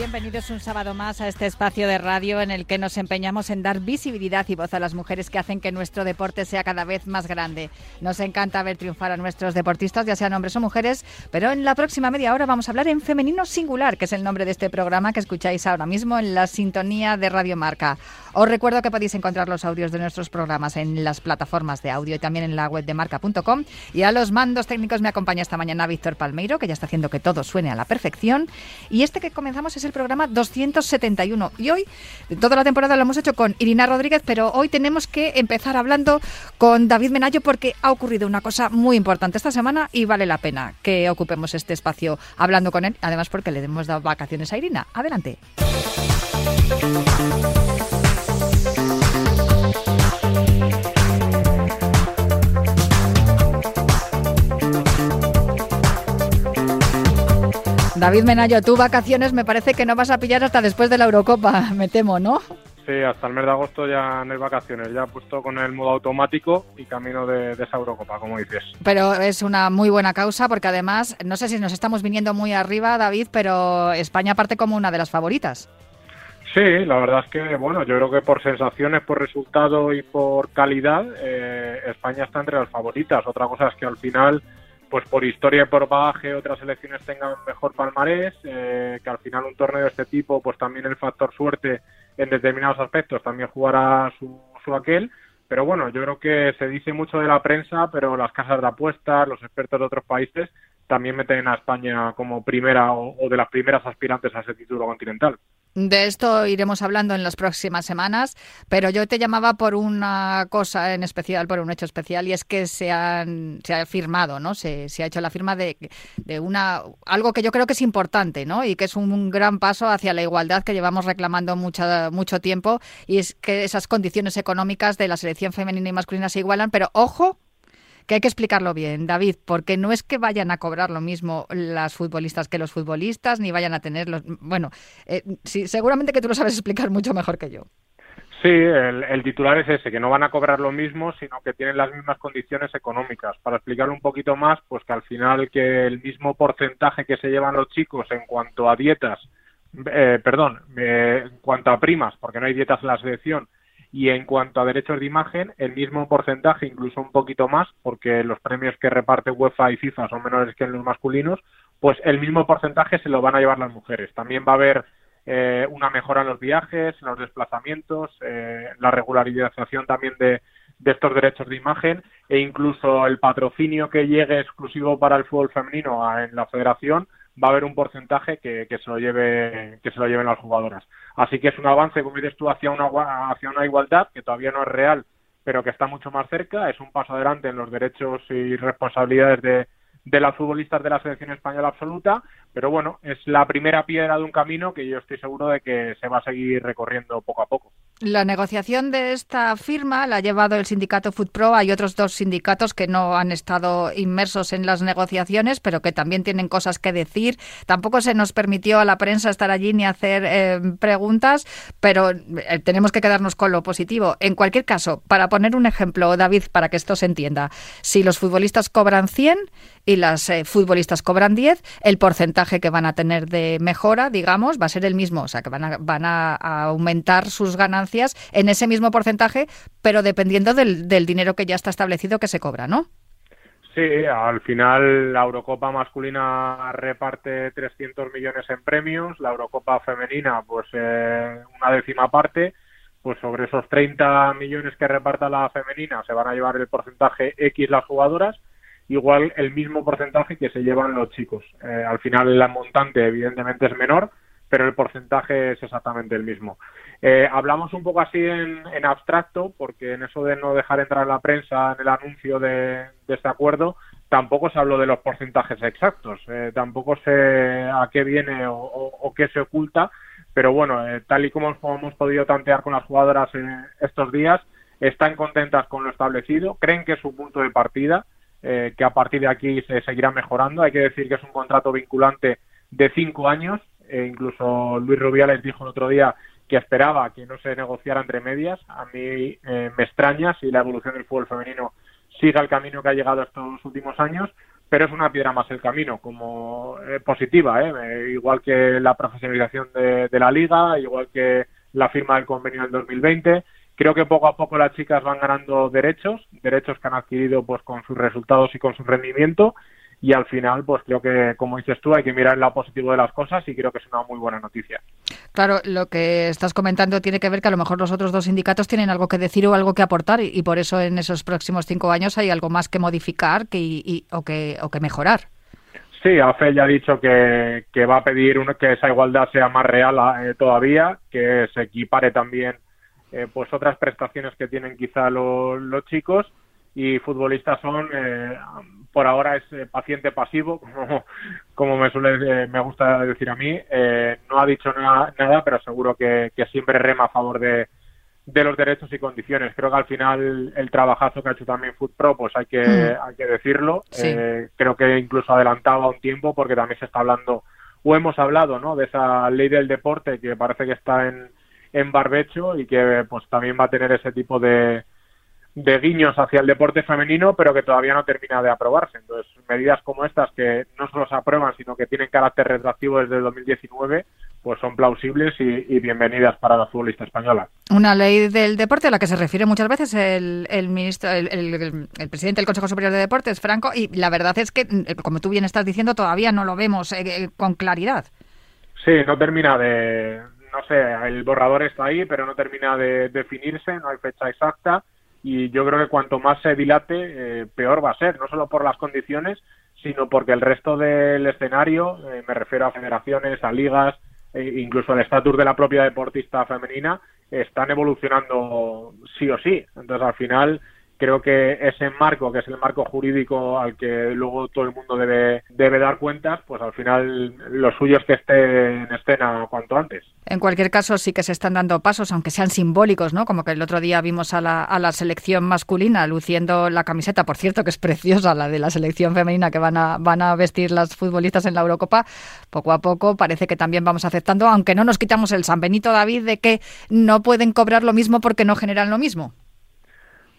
Bienvenidos un sábado más a este espacio de radio en el que nos empeñamos en dar visibilidad y voz a las mujeres que hacen que nuestro deporte sea cada vez más grande. Nos encanta ver triunfar a nuestros deportistas, ya sean hombres o mujeres, pero en la próxima media hora vamos a hablar en femenino singular, que es el nombre de este programa que escucháis ahora mismo en la sintonía de Radio Marca. Os recuerdo que podéis encontrar los audios de nuestros programas en las plataformas de audio y también en la web de marca.com. Y a los mandos técnicos me acompaña esta mañana Víctor Palmeiro, que ya está haciendo que todo suene a la perfección. Y este que comenzamos es el programa 271. Y hoy, toda la temporada lo hemos hecho con Irina Rodríguez, pero hoy tenemos que empezar hablando con David Menayo porque ha ocurrido una cosa muy importante esta semana y vale la pena que ocupemos este espacio hablando con él, además porque le hemos dado vacaciones a Irina. Adelante. David Menayo, tú vacaciones me parece que no vas a pillar hasta después de la Eurocopa, me temo, ¿no? Sí, hasta el mes de agosto ya no hay vacaciones, ya puesto con el modo automático y camino de, esa Eurocopa, como dices. Pero es una muy buena causa porque además, no sé si nos estamos viniendo muy arriba, David, pero España parte como una de las favoritas. Sí, la verdad es que, bueno, yo creo que por sensaciones, por resultado y por calidad, eh, España está entre las favoritas. Otra cosa es que al final pues por historia y por bagaje otras selecciones tengan mejor palmarés, eh, que al final un torneo de este tipo, pues también el factor suerte en determinados aspectos también jugará su, su aquel. Pero bueno, yo creo que se dice mucho de la prensa, pero las casas de apuestas, los expertos de otros países también meten a España como primera o de las primeras aspirantes a ese título continental. De esto iremos hablando en las próximas semanas, pero yo te llamaba por una cosa en especial, por un hecho especial, y es que se, han, se ha firmado, ¿no? Se, se ha hecho la firma de, de, una algo que yo creo que es importante, ¿no? Y que es un, gran paso hacia la igualdad que llevamos reclamando mucho, mucho tiempo, y es que esas condiciones económicas de la selección femenina y masculina se igualan, pero ojo que hay que explicarlo bien, David, porque no es que vayan a cobrar lo mismo las futbolistas que los futbolistas, ni vayan a tener los... Bueno, eh, sí, seguramente que tú lo sabes explicar mucho mejor que yo. Sí, el, titular es ese, que no van a cobrar lo mismo, sino que tienen las mismas condiciones económicas. Para explicarlo un poquito más, pues que al final que el mismo porcentaje que se llevan los chicos en cuanto a dietas, eh, perdón, eh, en cuanto a primas, porque no hay dietas en la selección, y en cuanto a derechos de imagen, el mismo porcentaje, incluso un poquito más, porque los premios que reparte UEFA y FIFA son menores que en los masculinos, pues el mismo porcentaje se lo van a llevar las mujeres. También va a haber eh, una mejora en los viajes, en los desplazamientos, eh, la regularización también de, de estos derechos de imagen e incluso el patrocinio que llegue exclusivo para el fútbol femenino en la federación va a haber un porcentaje que, se lo lleve que se lo lleven las jugadoras así que es un avance como dices tú hacia una hacia una igualdad que todavía no es real pero que está mucho más cerca es un paso adelante en los derechos y responsabilidades de, de las futbolistas de la selección española absoluta, pero bueno, es la primera piedra de un camino que yo estoy seguro de que se va a seguir recorriendo poco a poco. La negociación de esta firma la ha llevado el sindicato FootPro. Hay otros dos sindicatos que no han estado inmersos en las negociaciones, pero que también tienen cosas que decir. Tampoco se nos permitió a la prensa estar allí ni hacer eh, preguntas, pero eh, tenemos que quedarnos con lo positivo. En cualquier caso, para poner un ejemplo, David, para que esto se entienda, si los futbolistas cobran 100 y las eh, futbolistas cobran 10, el porcentaje que van a tener de mejora, digamos, va a ser el mismo. O sea, que van a, van a aumentar sus ganancias en ese mismo porcentaje, pero dependiendo del, dinero que ya está establecido que se cobra, ¿no? Sí, al final la Eurocopa masculina reparte 300 millones en premios, la Eurocopa femenina pues eh, una décima parte, pues sobre esos 30 millones que reparta la femenina se van a llevar el porcentaje X las jugadoras, igual el mismo porcentaje que se llevan los chicos. Eh, al final el montante evidentemente es menor, pero el porcentaje es exactamente el mismo. Eh, hablamos un poco así en, abstracto, porque en eso de no dejar entrar la prensa en el anuncio de, este acuerdo, tampoco se habló de los porcentajes exactos, eh, tampoco sé a qué viene o, qué se oculta, pero bueno, eh, tal y como hemos podido tantear con las jugadoras estos días, están contentas con lo establecido, creen que es su punto de partida, eh, que a partir de aquí se seguirá mejorando. Hay que decir que es un contrato vinculante de cinco años. E incluso Luis Rubiales dijo el otro día que esperaba que no se negociara entre medias. A mí eh, me extraña si la evolución del fútbol femenino siga el camino que ha llegado estos últimos años, pero es una piedra más el camino, como eh, positiva, ¿eh? igual que la profesionalización de, de, la liga, igual que la firma del convenio del 2020. Creo que poco a poco las chicas van ganando derechos, derechos que han adquirido pues con sus resultados y con su rendimiento y al final, pues creo que, como dices tú, hay que mirar el lado positivo de las cosas y creo que es una muy buena noticia. Claro, lo que estás comentando tiene que ver que a lo mejor los otros dos sindicatos tienen algo que decir o algo que aportar y, por eso en esos próximos cinco años hay algo más que modificar que, y, o, que, o que mejorar. Sí, AFE ya ha dicho que, que va a pedir que esa igualdad sea más real eh, todavía, que se equipare también eh, pues otras prestaciones que tienen quizá los, los chicos y futbolistas son eh, por ahora es eh, paciente pasivo, como, como me suele, eh, me gusta decir a mí. Eh, no ha dicho nada, nada pero seguro que, siempre rema a favor de, de, los derechos y condiciones. Creo que al final el trabajazo que ha hecho también FootPro, pues hay que, mm. hay que decirlo. creo que incluso adelantaba un tiempo porque también se está hablando, o hemos hablado, ¿no? De esa ley del deporte que parece que está en, en barbecho y que pues también va a tener ese tipo de de guiños hacia el deporte femenino, pero que todavía no termina de aprobarse. Entonces, medidas como estas, que no solo se aprueban, sino que tienen carácter retroactivo desde el 2019, pues son plausibles y, bienvenidas para la futbolista española. Una ley del deporte a la que se refiere muchas veces el, el ministro, el, el, presidente del Consejo Superior de Deportes, Franco, y la verdad es que, como tú bien estás diciendo, todavía no lo vemos eh, eh, con claridad. Sí, no termina de, no sé, el borrador está ahí, pero no termina de definirse, no hay fecha exacta y yo creo que cuanto más se dilate, eh, peor va a ser, no solo por las condiciones, sino porque el resto del escenario, eh, me refiero a federaciones, a ligas, e incluso el estatus de la propia deportista femenina, están evolucionando sí o sí. Entonces, al final, creo que ese marco, que es el marco jurídico al que luego todo el mundo debe, debe dar cuentas, pues al final lo suyo es que esté en escena cuanto antes. En cualquier caso, sí que se están dando pasos, aunque sean simbólicos, ¿no? Como que el otro día vimos a la, a la selección masculina luciendo la camiseta, por cierto, que es preciosa la de la selección femenina que van a, van a vestir las futbolistas en la Eurocopa. Poco a poco parece que también vamos aceptando, aunque no nos quitamos el San Benito David de que no pueden cobrar lo mismo porque no generan lo mismo.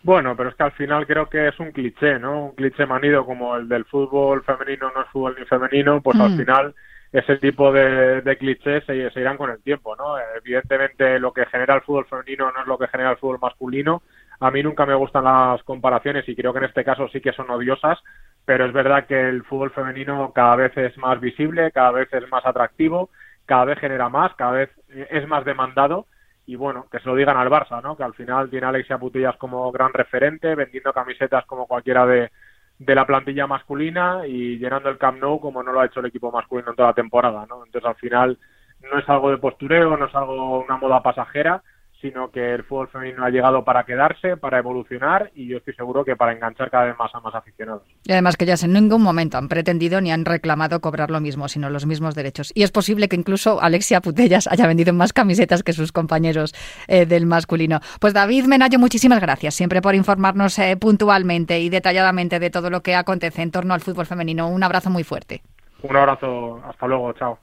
Bueno, pero es que al final creo que es un cliché, ¿no? Un cliché manido como el del fútbol femenino no es fútbol ni femenino, pues al mm. final ese tipo de, de clichés se, irán con el tiempo, ¿no? Evidentemente lo que genera el fútbol femenino no es lo que genera el fútbol masculino. A mí nunca me gustan las comparaciones y creo que en este caso sí que son odiosas, pero es verdad que el fútbol femenino cada vez es más visible, cada vez es más atractivo, cada vez genera más, cada vez es más demandado y bueno, que se lo digan al Barça, ¿no? Que al final tiene Alexia Putillas como gran referente, vendiendo camisetas como cualquiera de, de la plantilla masculina y llenando el Camp Nou como no lo ha hecho el equipo masculino en toda la temporada, ¿no? Entonces al final no es algo de postureo, no es algo una moda pasajera, sino que el fútbol femenino ha llegado para quedarse, para evolucionar y yo estoy seguro que para enganchar cada vez más a más aficionados. Y además que ellas en ningún momento han pretendido ni han reclamado cobrar lo mismo, sino los mismos derechos. Y es posible que incluso Alexia Putellas haya vendido más camisetas que sus compañeros eh, del masculino. Pues David Menayo, muchísimas gracias siempre por informarnos eh, puntualmente y detalladamente de todo lo que acontece en torno al fútbol femenino. Un abrazo muy fuerte. Un abrazo, hasta luego, chao.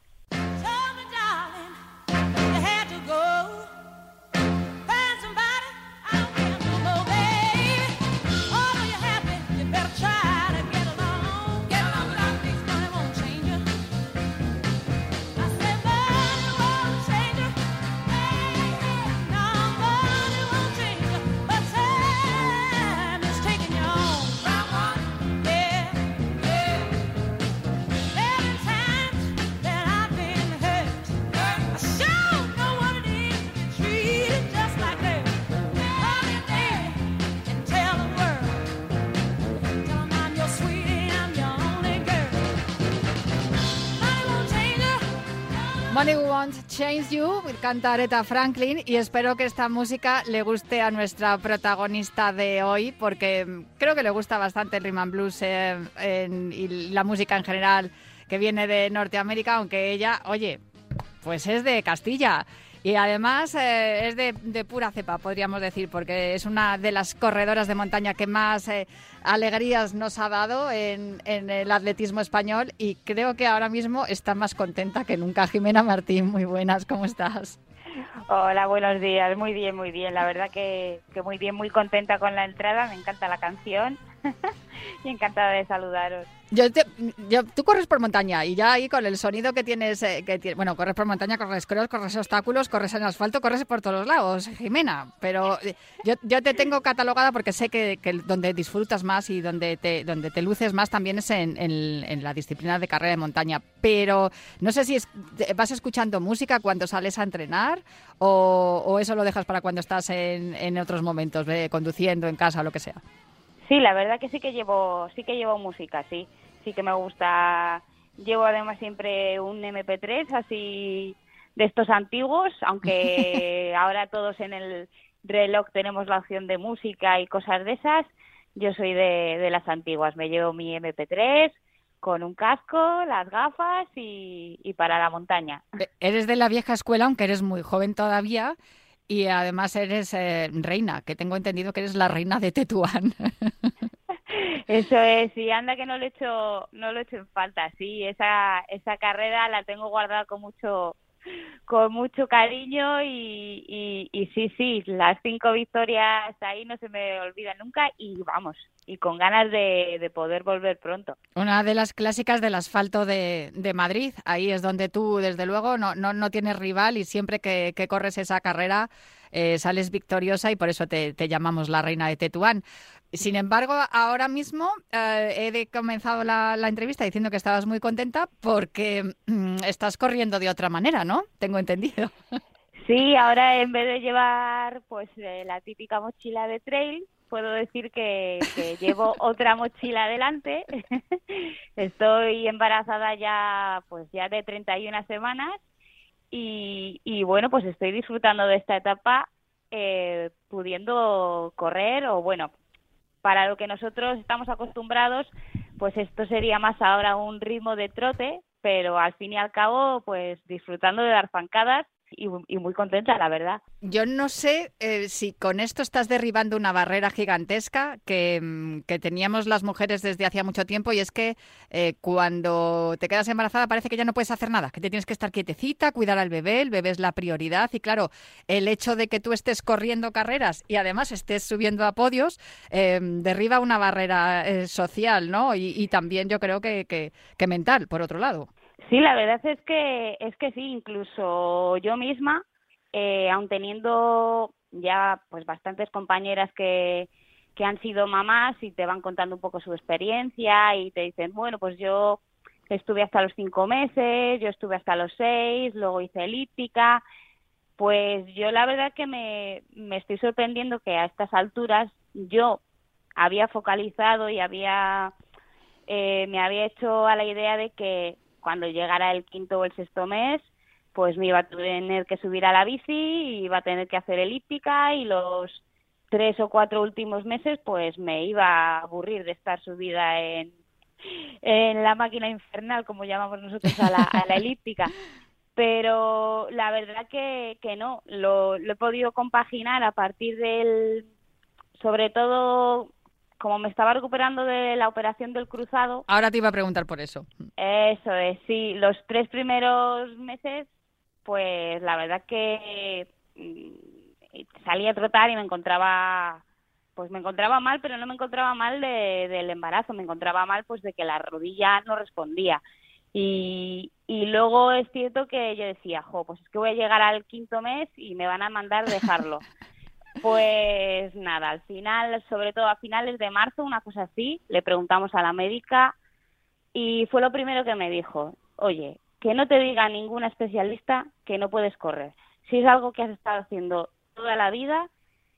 Change You, canta Aretha Franklin y espero que esta música le guste a nuestra protagonista de hoy porque creo que le gusta bastante el rhythm and blues eh, y la música en general que viene de Norteamérica, aunque ella, oye, pues es de Castilla Y además eh, es de, pura cepa, podríamos decir, porque es una de las corredoras de montaña que más eh, alegrías nos ha dado en, en, el atletismo español y creo que ahora mismo está más contenta que nunca. Jimena Martín, muy buenas, ¿cómo estás? Hola, buenos días. Muy bien, muy bien. La verdad que, que muy bien, muy contenta con la entrada. Me encanta la canción. y encantada de saludaros. Yo, yo, tú corres por montaña y ya ahí con el sonido que tienes, eh, que bueno, corres por montaña, corres cross, corres obstáculos, corres en asfalto, corres por todos lados, Jimena. Pero eh, yo, yo te tengo catalogada porque sé que, que, donde disfrutas más y donde te, donde te luces más también es en, en, la disciplina de carrera de montaña. Pero no sé si es, vas escuchando música cuando sales a entrenar o, o eso lo dejas para cuando estás en, en otros momentos, conduciendo en casa o lo que sea. Sí, la verdad que sí que llevo, sí que llevo música, sí, sí que me gusta. Llevo además siempre un MP3 así de estos antiguos, aunque ahora todos en el reloj tenemos la opción de música y cosas de esas. Yo soy de, de las antiguas, me llevo mi MP3 con un casco, las gafas y, y para la montaña. Eres de la vieja escuela, aunque eres muy joven todavía, y además eres eh, reina, que tengo entendido que eres la reina de Tetuán. Eso es, y anda que no lo he hecho, no lo he hecho en falta, sí, esa, esa carrera la tengo guardada con mucho, con mucho cariño y, y, sí, sí, las cinco victorias ahí no se me olvidan nunca y vamos, y con ganas de, de poder volver pronto. Una de las clásicas del asfalto de, de Madrid, ahí es donde tú desde luego no, no, no tienes rival y siempre que, que corres esa carrera eh, sales victoriosa y por eso te, te, llamamos la reina de Tetuán. Sin embargo, ahora mismo eh, he comenzado la, la, entrevista diciendo que estabas muy contenta porque mm, estás corriendo de otra manera, ¿no? Tengo entendido. Sí, ahora en vez de llevar pues eh, la típica mochila de trail, puedo decir que, que llevo otra mochila adelante. Estoy embarazada ya pues ya de 31 semanas y, y bueno, pues estoy disfrutando de esta etapa eh, pudiendo correr o bueno, para lo que nosotros estamos acostumbrados, pues esto sería más ahora un ritmo de trote, pero al fin y al cabo, pues disfrutando de dar zancadas y, muy contenta, la verdad. Yo no sé eh, si con esto estás derribando una barrera gigantesca que, mm, que, teníamos las mujeres desde hacía mucho tiempo y es que eh, cuando te quedas embarazada parece que ya no puedes hacer nada, que te tienes que estar quietecita, cuidar al bebé, el bebé es la prioridad y claro, el hecho de que tú estés corriendo carreras y además estés subiendo a podios eh, derriba una barrera social, ¿no? Y, y, también yo creo que, que mental, por otro lado. Sí, la verdad es que es que sí, incluso yo misma, eh, aun teniendo ya pues bastantes compañeras que, que han sido mamás y te van contando un poco su experiencia y te dicen, bueno, pues yo estuve hasta los cinco meses, yo estuve hasta los seis, luego hice elíptica, pues yo la verdad que me, me estoy sorprendiendo que a estas alturas yo había focalizado y había eh, me había hecho a la idea de que cuando llegara el quinto o el sexto mes, pues me iba a tener que subir a la bici, y iba a tener que hacer elíptica y los tres o cuatro últimos meses pues me iba a aburrir de estar subida en, en la máquina infernal, como llamamos nosotros a la, a la elíptica. Pero la verdad que, que no, lo, lo he podido compaginar a partir del, sobre todo como me estaba recuperando de la operación del cruzado. Ahora te iba a preguntar por eso. Eso es, sí. Los tres primeros meses, pues la verdad que mm, salí a trotar y me encontraba pues me encontraba mal, pero no me encontraba mal de, del embarazo, me encontraba mal pues de que la rodilla no respondía. Y, y luego es cierto que yo decía, jo, pues es que voy a llegar al quinto mes y me van a mandar dejarlo. Pues nada, al final, sobre todo a finales de marzo, una cosa así, le preguntamos a la médica y fue lo primero que me dijo, oye, que no te diga ninguna especialista que no puedes correr. Si es algo que has estado haciendo toda la vida,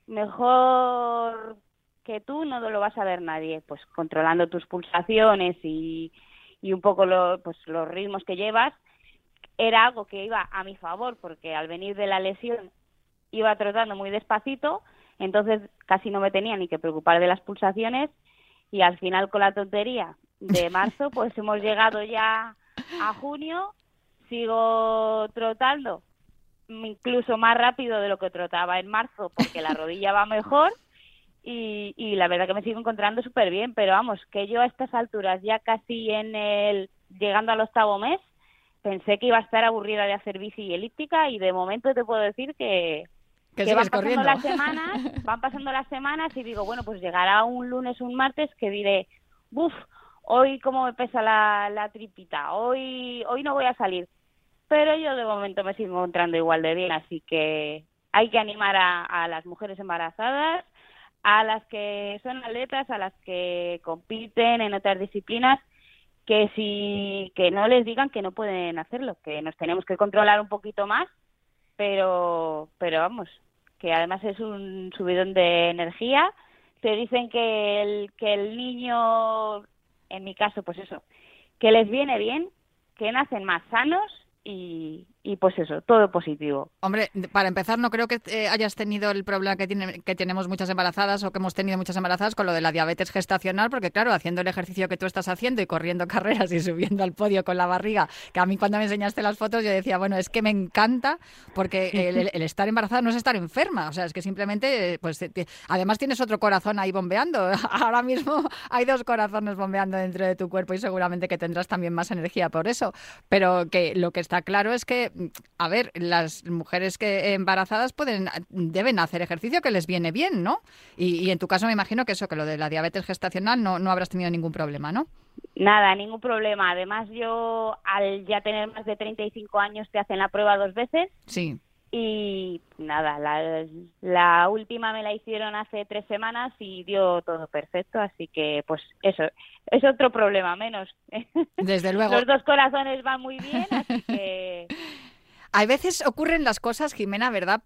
mejor que tú no lo vas a ver nadie, pues controlando tus pulsaciones y, y un poco lo, pues, los ritmos que llevas, era algo que iba a mi favor, porque al venir de la lesión iba trotando muy despacito, entonces casi no me tenía ni que preocupar de las pulsaciones y al final con la tontería de marzo pues hemos llegado ya a junio, sigo trotando incluso más rápido de lo que trotaba en marzo porque la rodilla va mejor y, y la verdad que me sigo encontrando súper bien, pero vamos, que yo a estas alturas, ya casi en el, llegando al octavo mes, pensé que iba a estar aburrida de hacer bici y elíptica y de momento te puedo decir que, que, van pasando corriendo. las semanas, van pasando las semanas y digo, bueno, pues llegará un lunes, un martes que diré, buf, hoy cómo me pesa la, la tripita, hoy, hoy no voy a salir. Pero yo de momento me sigo encontrando igual de bien, así que hay que animar a, a las mujeres embarazadas, a las que son atletas, a las que compiten en otras disciplinas, que si que no les digan que no pueden hacerlo, que nos tenemos que controlar un poquito más, pero pero vamos, que además es un subidón de energía. Te dicen que el que el niño, en mi caso, pues eso, que les viene bien, que nacen más sanos y, y pues eso, todo positivo. Hombre, para empezar, no creo que eh, hayas tenido el problema que, tiene, que tenemos muchas embarazadas o que hemos tenido muchas embarazadas con lo de la diabetes gestacional, porque claro, haciendo el ejercicio que tú estás haciendo y corriendo carreras y subiendo al podio con la barriga, que a mí cuando me enseñaste las fotos yo decía, bueno, es que me encanta porque el, estar embarazada no es estar enferma, o sea, es que simplemente, pues además tienes otro corazón ahí bombeando. Ahora mismo hay dos corazones bombeando dentro de tu cuerpo y seguramente que tendrás también más energía por eso, pero que lo que está claro es que a ver, las mujeres que embarazadas pueden deben hacer ejercicio que les viene bien, ¿no? Y, y, en tu caso me imagino que eso, que lo de la diabetes gestacional no, no habrás tenido ningún problema, ¿no? Nada, ningún problema. Además, yo al ya tener más de 35 años te hacen la prueba dos veces. Sí. Y nada, la, la última me la hicieron hace tres semanas y dio todo perfecto, así que pues eso, es otro problema menos. Desde luego. Los dos corazones van muy bien, así que hay veces ocurren las cosas, Jimena, ¿verdad?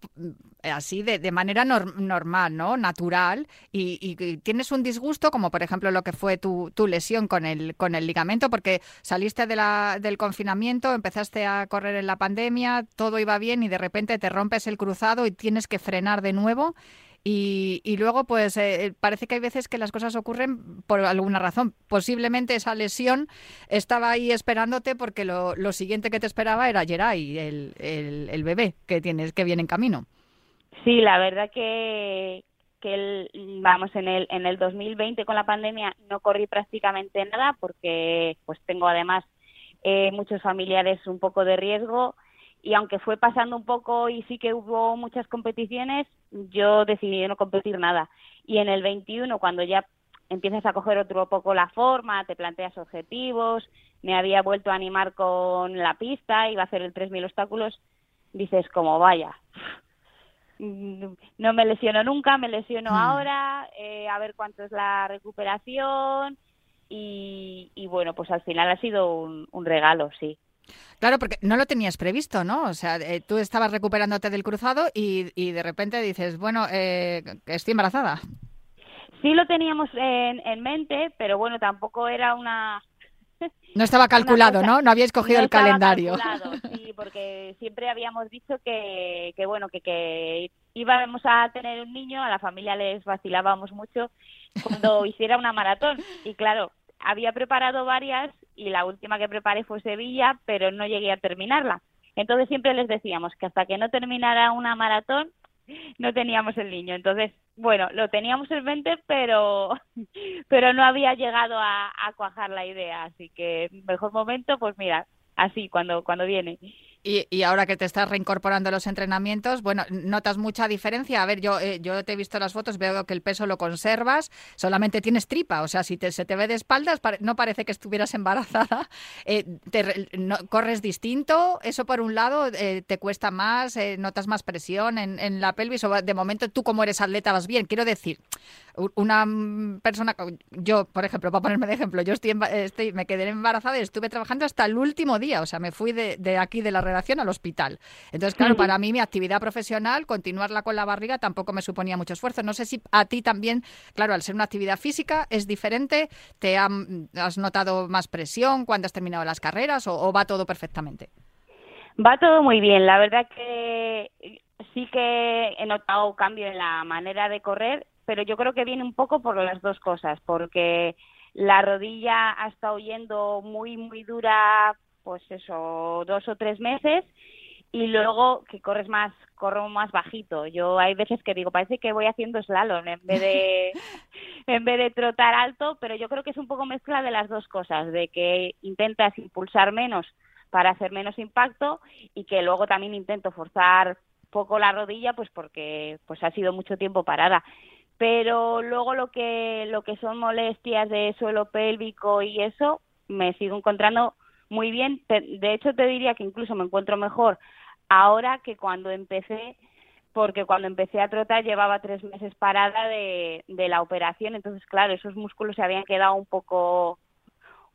Así, de, de manera nor normal, ¿no? Natural, y, y, tienes un disgusto, como por ejemplo lo que fue tu, tu lesión con el, con el ligamento, porque saliste de la, del confinamiento, empezaste a correr en la pandemia, todo iba bien y de repente te rompes el cruzado y tienes que frenar de nuevo. Y, y, luego, pues eh, parece que hay veces que las cosas ocurren por alguna razón. Posiblemente esa lesión estaba ahí esperándote porque lo, lo siguiente que te esperaba era Geray, el, el, el, bebé que tienes que viene en camino. Sí, la verdad que, que vamos en el en el 2020 con la pandemia no corrí prácticamente nada porque pues tengo además eh, muchos familiares un poco de riesgo y aunque fue pasando un poco y sí que hubo muchas competiciones, yo decidí no competir nada. Y en el 21, cuando ya empiezas a coger otro poco la forma, te planteas objetivos, me había vuelto a animar con la pista, iba a hacer el 3.000 obstáculos, dices como vaya, no me lesiono nunca, me lesiono hmm. ahora, eh, a ver cuánto es la recuperación y, y, bueno, pues al final ha sido un, un regalo, sí. Claro, porque no lo tenías previsto, ¿no? O sea, eh, tú estabas recuperándote del cruzado y, y de repente dices, bueno, eh, estoy embarazada. Sí lo teníamos en, en, mente, pero bueno, tampoco era una... No estaba calculado, ¿no? No habíais cogido no el calendario. Calculado, sí, porque siempre habíamos dicho que, que bueno, que, que íbamos a tener un niño, a la familia les vacilábamos mucho cuando hiciera una maratón. Y claro, había preparado varias y la última que preparé fue Sevilla, pero no llegué a terminarla. Entonces siempre les decíamos que hasta que no terminara una maratón no teníamos el niño. Entonces, bueno, lo teníamos en mente, pero pero no había llegado a, a cuajar la idea. Así que mejor momento, pues mira, así cuando cuando viene. Y, y, ahora que te estás reincorporando a los entrenamientos, bueno, ¿notas mucha diferencia? A ver, yo, eh, yo te he visto las fotos, veo que el peso lo conservas, solamente tienes tripa, o sea, si te, se te ve de espaldas, no parece que estuvieras embarazada. Eh, te, no, ¿Corres distinto? ¿Eso por un lado eh, te cuesta más? Eh, ¿Notas más presión en, en, la pelvis? ¿O de momento tú como eres atleta vas bien? Quiero decir, una persona, yo, por ejemplo, para ponerme de ejemplo, yo estoy, estoy me quedé embarazada y estuve trabajando hasta el último día, o sea, me fui de, de aquí de la redacción al hospital. Entonces, claro, para mí mi actividad profesional, continuarla con la barriga tampoco me suponía mucho esfuerzo. No sé si a ti también, claro, al ser una actividad física es diferente, ¿te ha, has notado más presión cuando has terminado las carreras o, o va todo perfectamente? Va todo muy bien. La verdad que sí que he notado cambio en la manera de correr, pero yo creo que viene un poco por las dos cosas, porque la rodilla ha estado yendo muy, muy dura, pues eso, dos o tres meses, y luego que corres más, corro más bajito. Yo hay veces que digo, parece que voy haciendo slalom en vez de en vez de trotar alto, pero yo creo que es un poco mezcla de las dos cosas, de que intentas impulsar menos para hacer menos impacto y que luego también intento forzar poco la rodilla pues porque pues ha sido mucho tiempo parada pero luego lo que lo que son molestias de suelo pélvico y eso me sigo encontrando muy bien. De hecho te diría que incluso me encuentro mejor ahora que cuando empecé porque cuando empecé a trotar llevaba tres meses parada de, de la operación. Entonces claro esos músculos se habían quedado un poco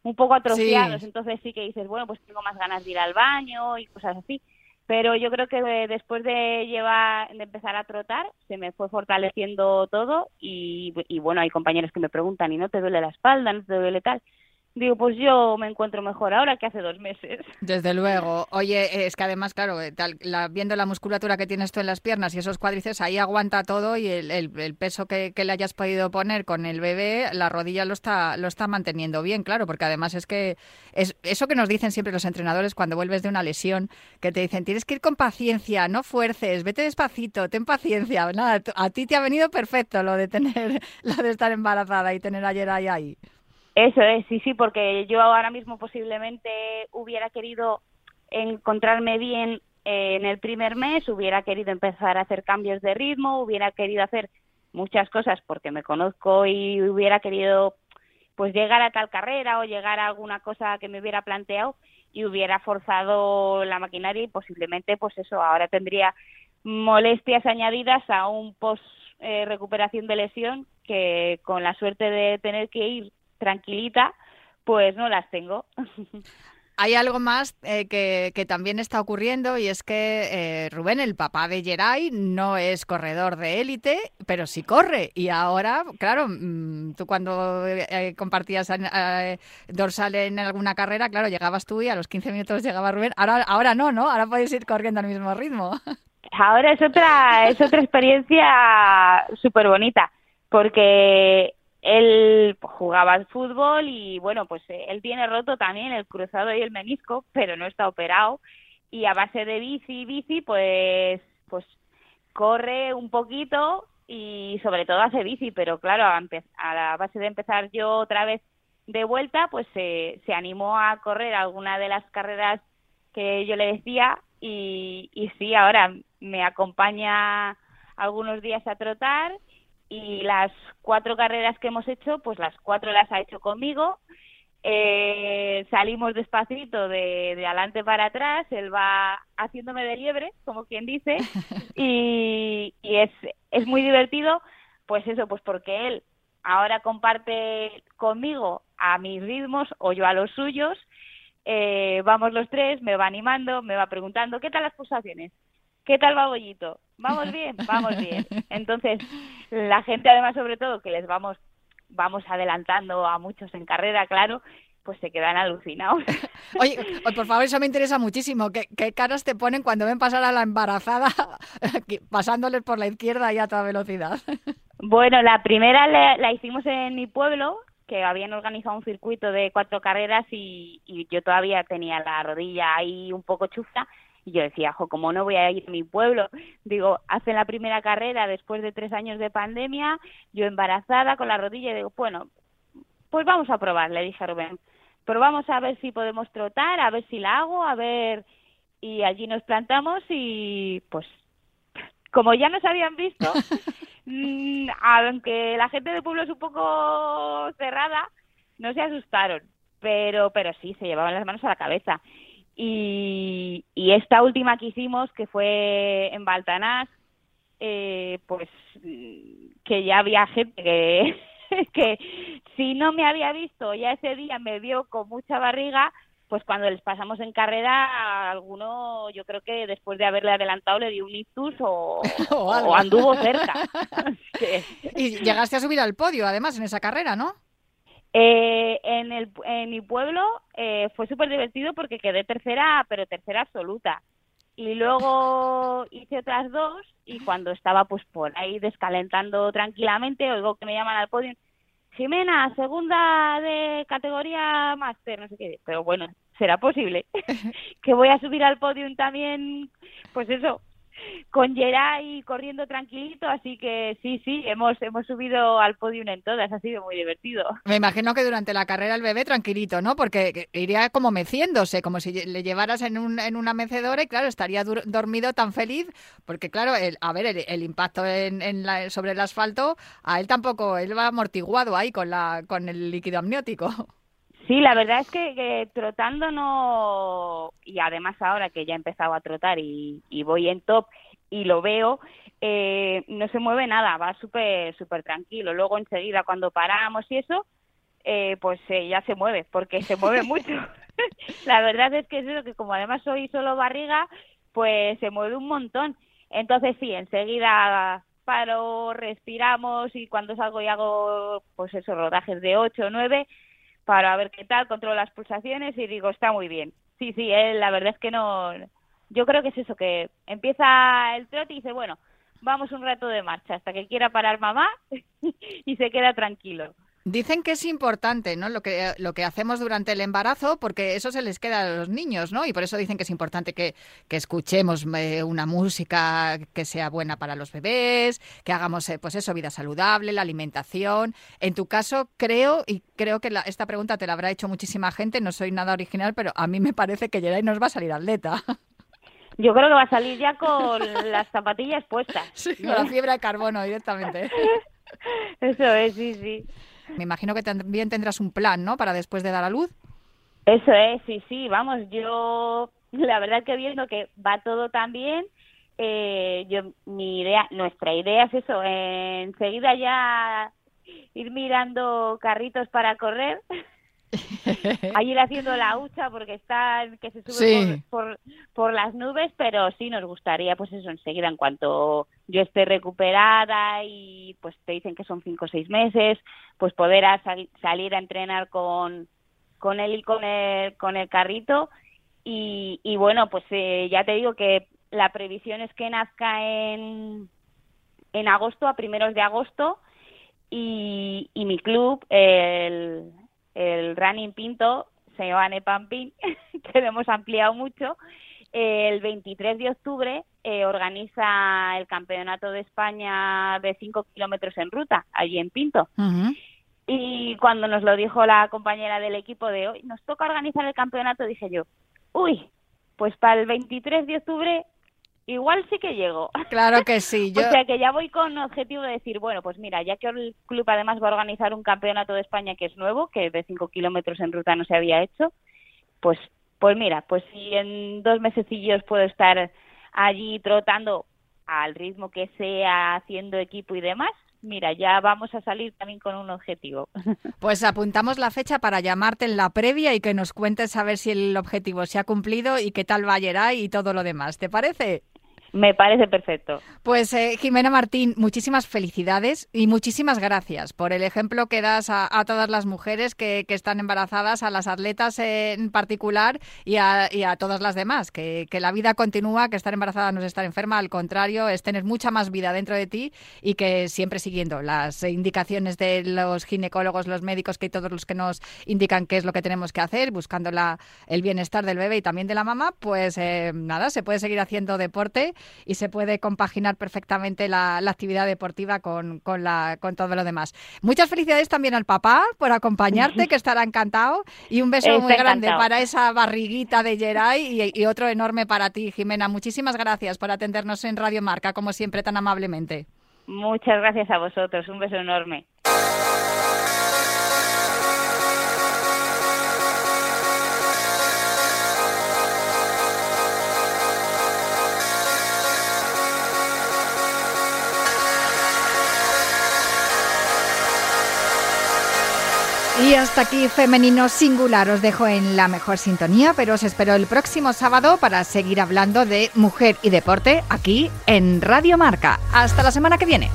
un poco atrofiados. Entonces sí que dices bueno pues tengo más ganas de ir al baño y cosas así pero yo creo que después de llevar de empezar a trotar se me fue fortaleciendo todo y, y bueno hay compañeros que me preguntan y no te duele la espalda no te duele tal Digo, pues yo me encuentro mejor ahora que hace dos meses. Desde luego. Oye, es que además, claro, eh, tal, viendo la musculatura que tienes tú en las piernas y esos cuádriceps, ahí aguanta todo y el, el, peso que, le hayas podido poner con el bebé, la rodilla lo está, lo está manteniendo bien, claro, porque además es que es eso que nos dicen siempre los entrenadores cuando vuelves de una lesión, que te dicen, tienes que ir con paciencia, no fuerces, vete despacito, ten paciencia. Nada, a ti te ha venido perfecto lo de tener, lo de estar embarazada y tener ayer ahí ahí. Eso es, sí, sí, porque yo ahora mismo posiblemente hubiera querido encontrarme bien eh, en el primer mes, hubiera querido empezar a hacer cambios de ritmo, hubiera querido hacer muchas cosas porque me conozco y hubiera querido pues llegar a tal carrera o llegar a alguna cosa que me hubiera planteado y hubiera forzado la maquinaria y posiblemente pues eso ahora tendría molestias añadidas a un post eh, recuperación de lesión que con la suerte de tener que ir tranquilita, pues no las tengo. Hay algo más eh, que, también está ocurriendo y es que eh, Rubén, el papá de Geray, no es corredor de élite, pero sí corre. Y ahora, claro, mm, tú cuando eh, compartías dorsal en alguna carrera, claro, llegabas tú y a los 15 minutos llegaba Rubén. Ahora, ahora no, ¿no? Ahora podéis ir corriendo al mismo ritmo. Ahora es otra, es otra experiencia súper bonita, porque él jugaba al fútbol y bueno, pues eh, él tiene roto también el cruzado y el menisco, pero no está operado. Y a base de bici, bici, pues pues corre un poquito y sobre todo hace bici, pero claro, a, a la base de empezar yo otra vez de vuelta, pues se, se animó a correr alguna de las carreras que yo le decía. Y, y sí, ahora me acompaña algunos días a trotar y las cuatro carreras que hemos hecho, pues las cuatro las ha hecho conmigo. Eh, salimos despacito de, de adelante para atrás, él va haciéndome de liebre, como quien dice, y, y es, es muy divertido, pues eso, pues porque él ahora comparte conmigo a mis ritmos o yo a los suyos, eh, vamos los tres, me va animando, me va preguntando, ¿qué tal las pulsaciones? ¿Qué tal va Bollito? ¿Vamos bien? Vamos bien. Entonces, la gente además sobre todo que les vamos vamos adelantando a muchos en carrera, claro, pues se quedan alucinados. Oye, por favor, eso me interesa muchísimo. ¿Qué, ¿Qué, caras te ponen cuando ven pasar a la embarazada pasándoles por la izquierda y a toda velocidad? Bueno, la primera la, hicimos en mi pueblo, que habían organizado un circuito de cuatro carreras y, y yo todavía tenía la rodilla ahí un poco chufta y yo decía, jo, ¿cómo no voy a ir a mi pueblo? Digo, hacen la primera carrera después de tres años de pandemia, yo embarazada con la rodilla, y digo, bueno, pues vamos a probar, le dije a Rubén. Pero vamos a ver si podemos trotar, a ver si la hago, a ver. Y allí nos plantamos y pues, como ya nos habían visto, mm, aunque la gente del pueblo es un poco cerrada, no se asustaron. Pero, pero sí, se llevaban las manos a la cabeza. Y, esta última que hicimos, que fue en Baltanás, eh, pues que ya había gente que, que si no me había visto ya ese día me vio con mucha barriga, pues cuando les pasamos en carrera, a alguno yo creo que después de haberle adelantado le dio un ictus o, o anduvo cerca. y llegaste a subir al podio además en esa carrera, ¿no? Eh, en, el, en mi pueblo eh, fue súper divertido porque quedé tercera, pero tercera absoluta. Y luego hice otras dos y cuando estaba pues por ahí descalentando tranquilamente, oigo que me llaman al podio Jimena, segunda de categoría máster, no sé qué, pero bueno, será posible. que voy a subir al podium también, pues eso, con Geray corriendo tranquilito, así que sí, sí, hemos, hemos subido al podium en todas, ha sido muy divertido. Me imagino que durante la carrera el bebé tranquilito, ¿no? Porque iría como meciéndose, como si le llevaras en, un, en una mecedora y claro, estaría dormido tan feliz, porque claro, el, a ver, el, impacto en, en sobre el asfalto, a él tampoco, él va amortiguado ahí con, la, con el líquido amniótico. Sí, la verdad es que, trotando no, y además ahora que ya he empezado a trotar y, voy en top y lo veo, eh, no se mueve nada, va súper súper tranquilo. Luego enseguida cuando paramos y eso, eh, pues eh, ya se mueve, porque se mueve mucho. la verdad es que es eso, que como además soy solo barriga, pues se mueve un montón. Entonces sí, enseguida paro, respiramos y cuando salgo y hago pues esos rodajes de 8 o 9, para ver qué tal, controlo las pulsaciones y digo, está muy bien. Sí, sí, él, la verdad es que no. Yo creo que es eso, que empieza el trote y dice, bueno, vamos un rato de marcha hasta que quiera parar mamá y se queda tranquilo. Dicen que es importante, ¿no? Lo que, lo que hacemos durante el embarazo, porque eso se les queda a los niños, ¿no? Y por eso dicen que es importante que, escuchemos eh, una música que sea buena para los bebés, que hagamos, eh, pues eso, vida saludable, la alimentación. En tu caso, creo, y creo que esta pregunta te la habrá hecho muchísima gente, no soy nada original, pero a mí me parece que Geray nos va a salir atleta. Yo creo que va a salir ya con las zapatillas puestas. Sí, con la fibra de carbono directamente. Eso es, sí, sí. Me imagino que también tendrás un plan, ¿no? Para después de dar a luz. Eso es, sí, sí, vamos, yo la verdad que viendo que va todo tan bien, eh, yo mi idea, nuestra idea es eso, enseguida ya ir mirando carritos para correr a ir haciendo la hucha porque está que se sube por, por, las nubes, pero sí nos gustaría, pues eso, enseguida, en cuanto yo esté recuperada y pues te dicen que son cinco o seis meses, pues poder salir a entrenar con, con él y con el, con el carrito. Y, y bueno, pues eh, ya te digo que la previsión es que nazca en, en agosto, a primeros de agosto, y, y mi club, el, el Running Pinto, se llama Nepampin, que lo hemos ampliado mucho. El 23 de octubre eh, organiza el Campeonato de España de 5 kilómetros en ruta, allí en Pinto. Y cuando nos lo dijo la compañera del equipo de hoy, nos toca organizar el campeonato, dije yo, uy, pues para el 23 de octubre igual sí que llego. Claro que sí. o sea que ya voy con objetivo de decir, bueno, pues mira, ya que el club además va a organizar un campeonato de España que es nuevo, que de 5 kilómetros en ruta no se había hecho, pues, pues mira, pues si en dos mesecillos puedo estar allí trotando al ritmo que sea, haciendo equipo y demás, mira, ya vamos a salir también con un objetivo. Pues apuntamos la fecha para llamarte en la previa y que nos cuentes a ver si el objetivo se ha cumplido y qué tal va a y todo lo demás. ¿Te parece? Me parece perfecto. Pues eh, Jimena Martín, muchísimas felicidades y muchísimas gracias por el ejemplo que das a, todas las mujeres que, están embarazadas, a las atletas en particular y a, todas las demás. Que, la vida continúa, que estar embarazada no es estar enferma, al contrario, es tener mucha más vida dentro de ti y que siempre siguiendo las indicaciones de los ginecólogos, los médicos, que todos los que nos indican qué es lo que tenemos que hacer, buscando la, el bienestar del bebé y también de la mamá, pues eh, nada, se puede seguir haciendo deporte y se puede compaginar perfectamente la, actividad deportiva con, la, con todo lo demás. Muchas felicidades también al papá por acompañarte, que estará encantado, y un beso muy grande para esa barriguita de Geray y, otro enorme para ti, Jimena. Muchísimas gracias por atendernos en Radio Marca, como siempre, tan amablemente. Muchas gracias a vosotros, un beso enorme. Y hasta aquí Femenino Singular. Os dejo en la mejor sintonía, pero os espero el próximo sábado para seguir hablando de mujer y deporte aquí en Radio Marca. Hasta la semana que viene.